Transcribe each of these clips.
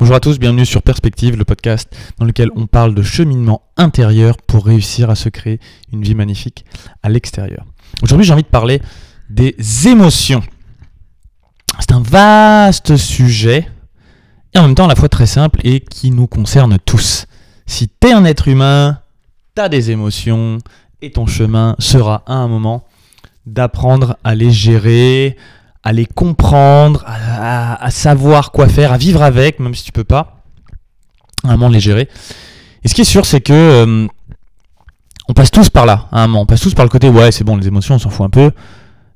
Bonjour à tous, bienvenue sur Perspective, le podcast dans lequel on parle de cheminement intérieur pour réussir à se créer une vie magnifique à l'extérieur. Aujourd'hui, j'ai envie de parler des émotions. C'est un vaste sujet et en même temps à la fois très simple et qui nous concerne tous. Si t'es un être humain, t'as des émotions et ton chemin sera à un moment d'apprendre à les gérer, à les comprendre, à, savoir quoi faire, à vivre avec, même si tu peux pas, à un moment les gérer. Et ce qui est sûr, c'est que euh, on passe tous par là, à un moment. On passe tous par le côté, ouais, c'est bon, les émotions, on s'en fout un peu.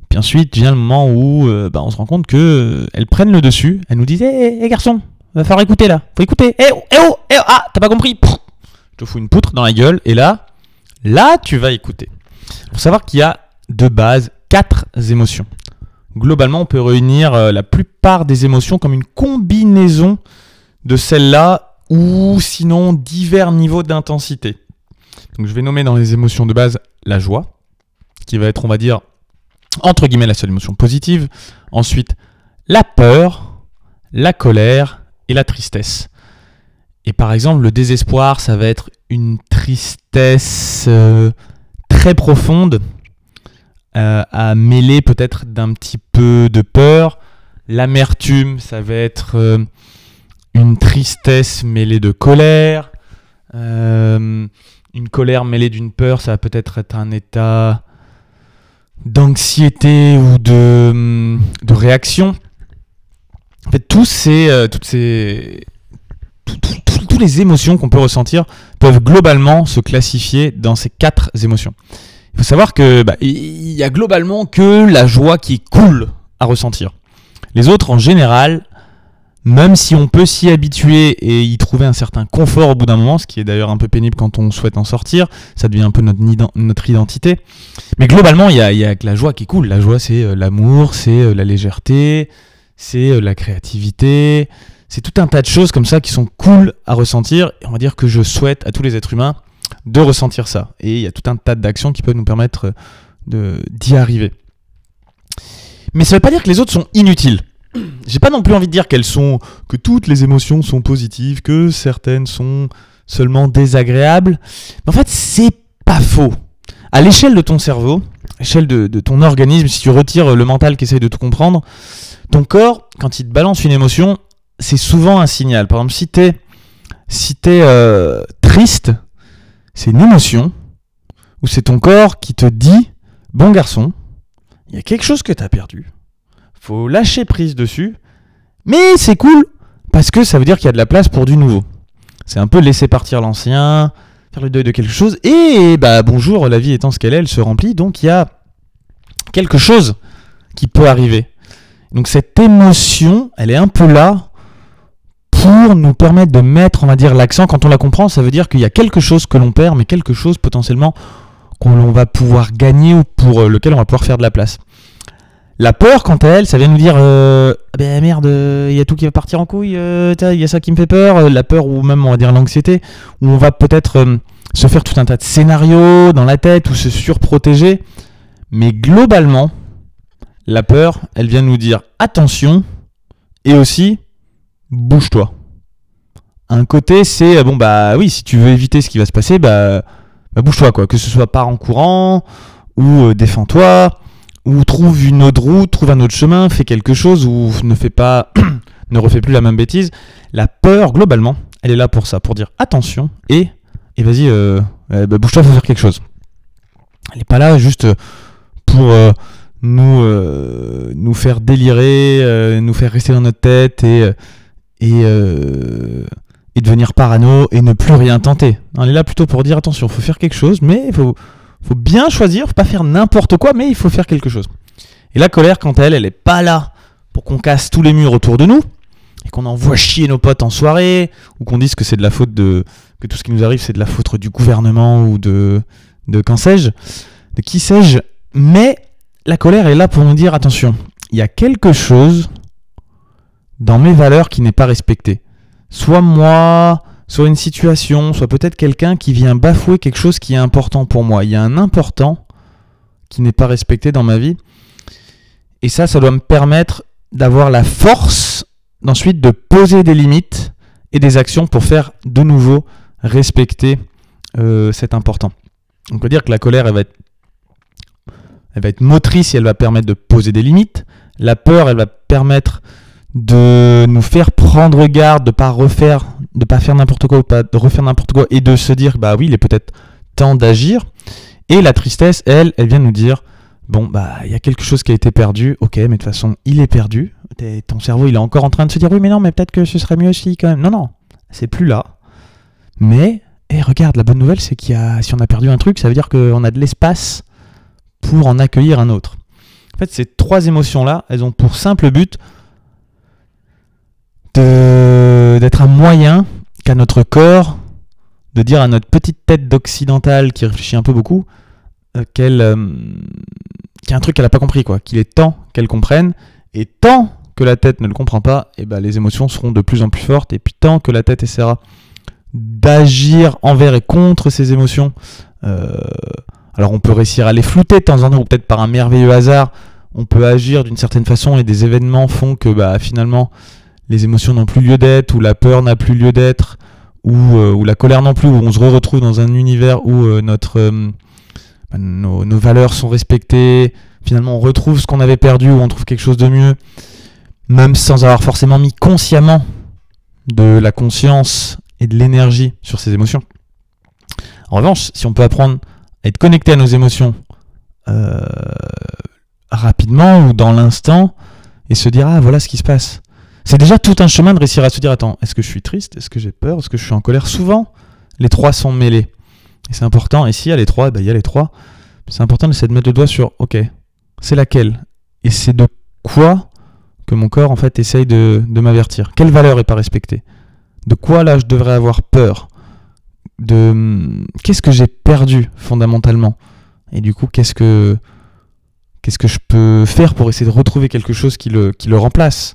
Puis ensuite vient le moment où euh, bah, on se rend compte que euh, elles prennent le dessus. Elles nous disent, hé, hé, garçon, va falloir écouter là. Faut écouter. Hé, oh, hé, oh, hé, oh, ah, t'as pas compris Je te fous une poutre dans la gueule. Et là, là, tu vas écouter. Faut savoir qu'il y a de base quatre émotions globalement, on peut réunir euh, la plupart des émotions comme une combinaison de celles-là ou sinon divers niveaux d'intensité. Je vais nommer dans les émotions de base la joie, qui va être, on va dire, entre guillemets, la seule émotion positive. Ensuite, la peur, la colère et la tristesse. Et par exemple, le désespoir, ça va être une tristesse euh, très profonde euh, à mêler peut-être d'un petit peu de peur. L'amertume, ça va être euh, une tristesse mêlée de colère. Euh, une colère mêlée d'une peur, ça va peut-être être un état d'anxiété ou de, de, réaction. En fait, ces, toutes ces, toutes les émotions qu'on peut ressentir peuvent globalement se classifier dans ces quatre émotions. Il faut savoir que bah, y a globalement que la joie qui est cool à ressentir. Les autres, en général, même si on peut s'y habituer et y trouver un certain confort au bout d'un moment, ce qui est d'ailleurs un peu pénible quand on souhaite en sortir, ça devient un peu notre, identité. Mais globalement, il y a, a que la joie qui est cool. La joie, c'est euh, l'amour, c'est euh, la légèreté, c'est euh, la créativité, c'est tout un tas de choses comme ça qui sont cool à ressentir. Et on va dire que je souhaite à tous les êtres humains de ressentir ça. Et il y a tout un tas d'actions qui peuvent nous permettre d'y arriver. Mais ça ne veut pas dire que les autres sont inutiles. J'ai pas non plus envie de dire qu'elles sont que toutes les émotions sont positives, que certaines sont seulement désagréables. Mais en fait, c'est pas faux. À l'échelle de ton cerveau, à l'échelle de, ton organisme, si tu retires le mental qui essaye de tout comprendre, ton corps, quand il te balance une émotion, c'est souvent un signal. Par exemple, si t'es si es, euh, triste, c'est une émotion où c'est ton corps qui te dit Bon garçon, il y a quelque chose que tu as perdu. Faut lâcher prise dessus. Mais c'est cool parce que ça veut dire qu'il y a de la place pour du nouveau. C'est un peu laisser partir l'ancien, faire le deuil de quelque chose. Et bah bonjour, la vie étant ce qu'elle est, elle se remplit. Donc il y a quelque chose qui peut arriver. Donc cette émotion, elle est un peu là pour nous permettre de mettre, on va dire, l'accent. Quand on la comprend, ça veut dire qu'il y a quelque chose que l'on perd, mais quelque chose potentiellement qu'on va pouvoir gagner ou pour euh, lequel on va pouvoir faire de la place. La peur, quant à elle, ça vient nous dire euh, ah ben merde, il y a tout qui va partir en couille, euh, il y a ça qui me fait peur, la peur ou même on va dire l'anxiété, où on va peut-être se faire tout un tas de scénarios dans la tête ou se surprotéger. Mais globalement, la peur, elle vient nous dire attention et aussi bouge-toi. Un côté, c'est bon bah oui, si tu veux éviter ce qui va se passer, bah, bah bouge-toi quoi. Que ce soit par en courant ou euh, défends-toi ou trouve une autre route, trouve un autre chemin, fais quelque chose ou ne fais pas, ne refais plus la même bêtise. La peur globalement, elle est là pour ça, pour dire attention et et vas-y, euh, bah, bouge-toi, faut faire quelque chose. Elle est pas là juste pour euh, nous nous faire délirer, nous faire rester dans notre tête et euh, et, devenir parano et ne plus rien tenter. On est là plutôt pour dire attention, faut faire quelque chose, mais il faut, faut bien choisir, faut pas faire n'importe quoi, mais il faut faire quelque chose. Et la colère, quant à elle, elle est pas là pour qu'on casse tous les murs autour de nous et qu'on envoie chier nos potes en soirée ou qu'on dise que c'est de la faute de que tout ce qui nous arrive c'est de la faute du gouvernement ou de de qu'en sais-je, de qui sais-je. Mais la colère est là pour nous dire attention, il y a quelque chose dans mes valeurs qui n'est pas respecté. Soit moi, soit une situation, soit peut-être quelqu'un qui vient bafouer quelque chose qui est important pour moi. Il y a un important qui n'est pas respecté dans ma vie. Et ça, ça doit me permettre d'avoir la force d'ensuite de poser des limites et des actions pour faire de nouveau respecter euh, cet important. On peut dire que la colère, elle va, être, elle va être motrice et elle va permettre de poser des limites. La peur, elle va permettre de nous faire prendre garde, de pas refaire, de pas faire n'importe quoi, ou pas de refaire n'importe quoi, et de se dire bah oui, il est peut-être temps d'agir. Et la tristesse, elle, elle vient nous dire bon bah il y a quelque chose qui a été perdu, ok, mais de toute façon il est perdu. Ton cerveau il est encore en train de se dire oui mais non mais peut-être que ce serait mieux aussi quand même. Non non, c'est plus là. Mais et regarde, la bonne nouvelle c'est qu'il y a, si on a perdu un truc, ça veut dire qu'on a de l'espace pour en accueillir un autre. En fait, ces trois émotions là, elles ont pour simple but d'être un moyen qu'à notre corps de dire à notre petite tête d'occidental qui réfléchit un peu beaucoup euh, qu'elle euh, qu'il y a un truc qu'elle n'a pas compris quoi. Qu'il est temps qu'elle comprenne. Et tant que la tête ne le comprend pas et eh ben les émotions seront de plus en plus fortes. Et puis tant que la tête essaiera d'agir envers et contre ces émotions euh, alors on peut réussir à les flouter de temps en temps ou peut-être par un merveilleux hasard on peut agir d'une certaine façon et des événements font que bah finalement les émotions n'ont plus lieu d'être, ou la peur n'a plus lieu d'être, ou, euh, la colère non plus, où on se retrouve dans un univers où euh, notre, euh, bah, nos, valeurs sont respectées, finalement on retrouve ce qu'on avait perdu, ou on trouve quelque chose de mieux, même sans avoir forcément mis consciemment de la conscience et de l'énergie sur ces émotions. En revanche, si on peut apprendre à être connecté à nos émotions rapidement ou dans l'instant, et se dire ah voilà ce qui se passe c'est déjà tout un chemin de réussir à se dire attends, est-ce que je suis triste? Est-ce que j'ai peur? Est-ce que je suis en colère? Souvent, les trois sont mêlés. Et c'est important. Et s'il y a les trois, ben, il y a les trois. C'est important d'essayer de mettre le doigt sur ok, c'est laquelle? Et c'est de quoi que mon corps en fait essaye de, m'avertir? Quelle valeur est pas respectée? De quoi là je devrais avoir peur? De qu'est-ce que j'ai perdu fondamentalement? Et du coup, qu'est-ce que qu'est-ce que je peux faire pour essayer de retrouver quelque chose qui le remplace?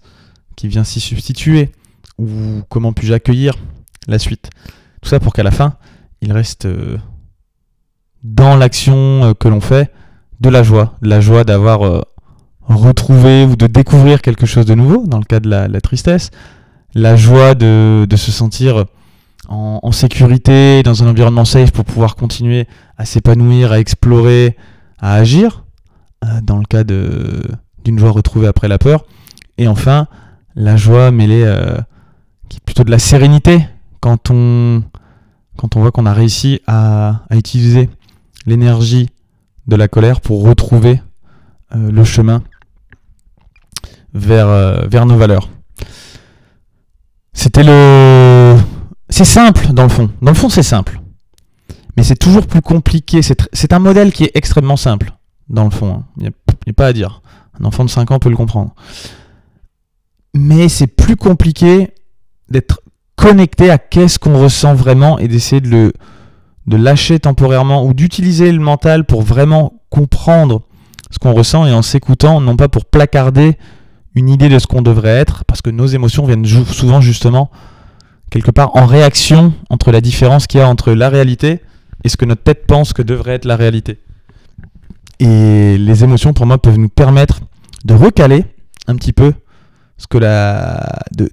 Qui vient s'y substituer Ou comment puis-je accueillir la suite Tout ça pour qu'à la fin, il reste euh, dans l'action euh, que l'on fait de la joie. De la joie d'avoir euh, retrouvé ou de découvrir quelque chose de nouveau, dans le cas de la, tristesse. La joie de, se sentir en, sécurité, dans un environnement safe pour pouvoir continuer à s'épanouir, à explorer, à agir, dans le cas d'une joie retrouvée après la peur. Et enfin, la joie mêlée, euh, qui est plutôt de la sérénité quand on, voit qu'on a réussi à, utiliser l'énergie de la colère pour retrouver euh, le chemin vers, euh, vers nos valeurs. C'était le... C'est simple dans le fond. Dans le fond, c'est simple. Mais c'est toujours plus compliqué. C'est un modèle qui est extrêmement simple, dans le fond. Hein. Il n'y a, pas à dire. Un enfant de 5 ans peut le comprendre mais c'est plus compliqué d'être connecté à qu'est-ce qu'on ressent vraiment et d'essayer de lâcher temporairement ou d'utiliser le mental pour vraiment comprendre ce qu'on ressent et en s'écoutant, non pas pour placarder une idée de ce qu'on devrait être, parce que nos émotions viennent souvent justement quelque part en réaction entre la différence qu'il y a entre la réalité et ce que notre tête pense que devrait être la réalité. Et les émotions, pour moi, peuvent nous permettre de recaler un petit peu ce que la de,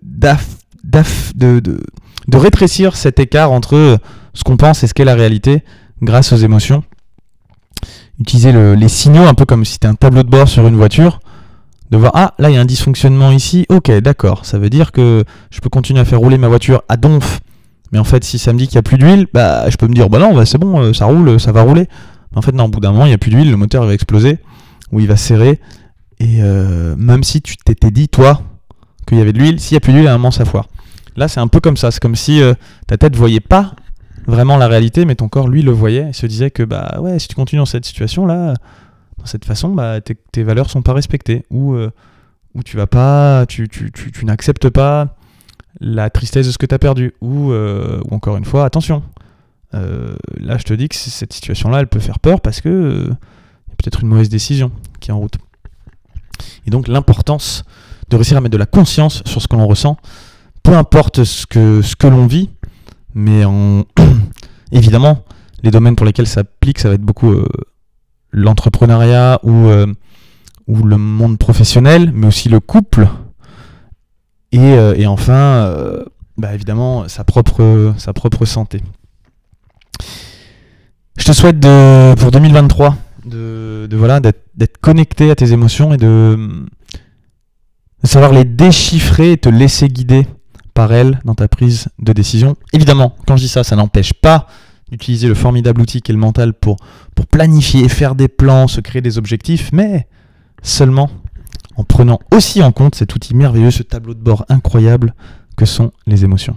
de, de, rétrécir cet écart entre ce qu'on pense et ce qu'est la réalité grâce aux émotions. Utiliser les signaux un peu comme si c'était un tableau de bord sur une voiture. De voir, ah là il y a un dysfonctionnement ici, ok d'accord, ça veut dire que je peux continuer à faire rouler ma voiture à donf. Mais en fait, si ça me dit qu'il n'y a plus d'huile, bah je peux me dire, bah non, bah, c'est bon, euh, ça roule, ça va rouler. En fait, non, au bout d'un moment, il n'y a plus d'huile, le moteur va exploser, ou il va serrer. Et euh, même si tu t'étais dit, toi, qu'il y avait de l'huile. S'il n'y a plus d'huile, à un moment, ça foire. Là, c'est un peu comme ça. C'est comme si euh, ta tête voyait pas vraiment la réalité, mais ton corps, lui, le voyait et se disait que, bah ouais, si tu continues dans cette situation-là, dans cette façon, bah, tes, tes valeurs sont pas respectées. Ou, euh, ou tu vas pas, tu, tu, tu, n'acceptes pas la tristesse de ce que tu as perdu. Ou, euh, ou encore une fois, attention. là, je te dis que cette situation-là, elle peut faire peur parce que peut-être une mauvaise décision qui est en route. Et donc, l'importance de réussir à mettre de la conscience sur ce que l'on ressent, peu importe ce que, ce que l'on vit, mais en... évidemment, les domaines pour lesquels ça applique, ça va être beaucoup euh, l'entrepreneuriat ou, euh, ou le monde professionnel, mais aussi le couple. Et, euh, enfin, bah, évidemment sa propre, sa propre santé. Je te souhaite de, pour 2023 de, de voilà d'être connecté à tes émotions et de, savoir les déchiffrer et te laisser guider par elles dans ta prise de décision. Évidemment, quand je dis ça, ça n'empêche pas d'utiliser le formidable outil qu'est le mental pour, pour planifier, faire des plans, se créer des objectifs, mais seulement en prenant aussi en compte cet outil merveilleux, ce tableau de bord incroyable que sont les émotions.